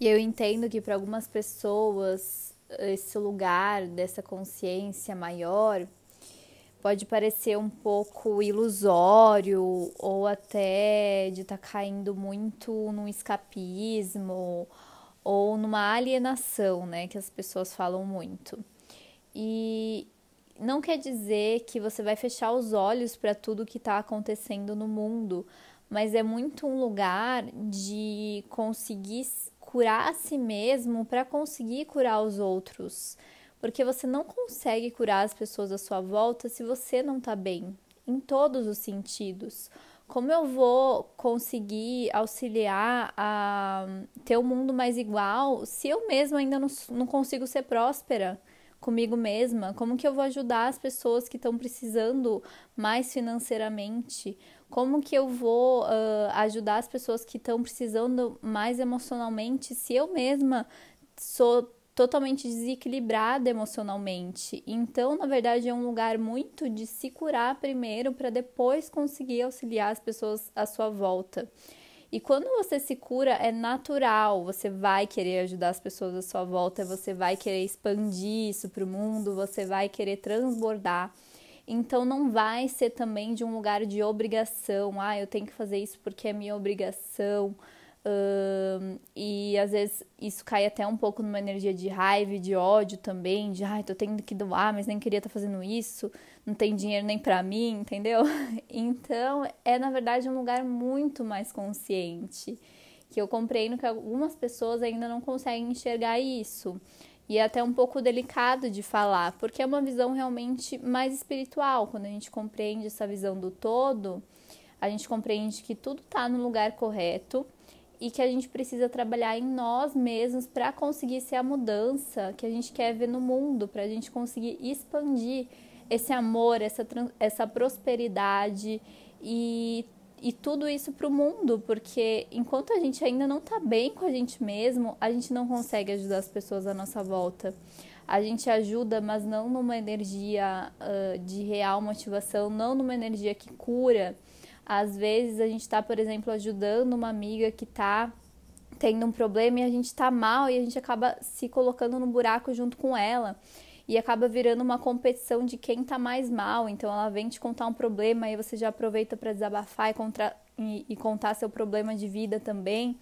E eu entendo que para algumas pessoas esse lugar dessa consciência maior pode parecer um pouco ilusório ou até de estar tá caindo muito num escapismo ou numa alienação, né, que as pessoas falam muito. E não quer dizer que você vai fechar os olhos para tudo que está acontecendo no mundo, mas é muito um lugar de conseguir curar a si mesmo para conseguir curar os outros. Porque você não consegue curar as pessoas à sua volta se você não está bem, em todos os sentidos. Como eu vou conseguir auxiliar a ter um mundo mais igual se eu mesma ainda não, não consigo ser próspera? comigo mesma? Como que eu vou ajudar as pessoas que estão precisando mais financeiramente? Como que eu vou uh, ajudar as pessoas que estão precisando mais emocionalmente se eu mesma sou totalmente desequilibrada emocionalmente? Então, na verdade, é um lugar muito de se curar primeiro para depois conseguir auxiliar as pessoas à sua volta. E quando você se cura, é natural, você vai querer ajudar as pessoas à sua volta, você vai querer expandir isso para o mundo, você vai querer transbordar. Então não vai ser também de um lugar de obrigação, ah, eu tenho que fazer isso porque é minha obrigação. Uh, e às vezes isso cai até um pouco numa energia de raiva, de ódio também, de ai, tô tendo que doar, mas nem queria estar tá fazendo isso, não tem dinheiro nem para mim, entendeu? Então é na verdade um lugar muito mais consciente que eu compreendo que algumas pessoas ainda não conseguem enxergar isso. E é até um pouco delicado de falar, porque é uma visão realmente mais espiritual. Quando a gente compreende essa visão do todo, a gente compreende que tudo está no lugar correto e que a gente precisa trabalhar em nós mesmos para conseguir ser a mudança que a gente quer ver no mundo, para a gente conseguir expandir esse amor, essa, essa prosperidade e, e tudo isso para o mundo, porque enquanto a gente ainda não está bem com a gente mesmo, a gente não consegue ajudar as pessoas à nossa volta. A gente ajuda, mas não numa energia uh, de real motivação, não numa energia que cura às vezes a gente está, por exemplo, ajudando uma amiga que está tendo um problema e a gente está mal e a gente acaba se colocando no buraco junto com ela e acaba virando uma competição de quem está mais mal. Então ela vem te contar um problema e você já aproveita para desabafar e, contra, e, e, contar seu problema de vida também.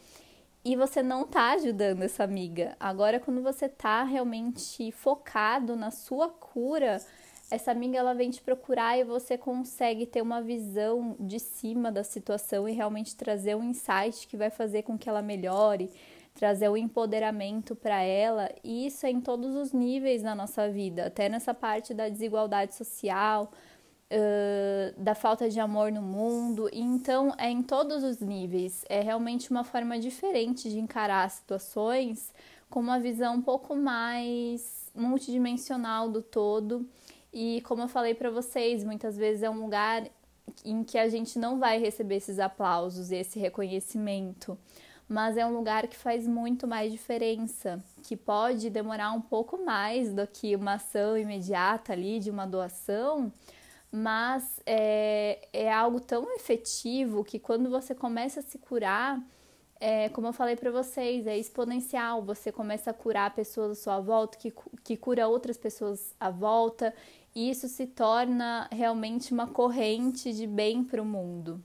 E você não está ajudando essa amiga. Agora, quando você está realmente focado na sua cura, essa amiga ela vem te procurar e você consegue ter uma visão de cima da situação e realmente trazer um insight que vai fazer com que ela melhore, trazer o empoderamento para ela, e isso é em todos os níveis na nossa vida, até nessa parte da desigualdade social, uh, da falta de amor no mundo, então é em todos os níveis, é realmente uma forma diferente de encarar as situações com uma visão um pouco mais multidimensional do todo. E como eu falei para vocês, muitas vezes é um lugar em que a gente não vai receber esses aplausos, esse reconhecimento, mas é um lugar que faz muito mais diferença, que pode demorar um pouco mais do que uma ação imediata ali de uma doação, mas é, é algo tão efetivo que quando você começa a se curar, é, como eu falei para vocês, é exponencial. Você começa a curar pessoas à sua volta, que, que cura outras pessoas à volta, e isso se torna realmente uma corrente de bem para o mundo.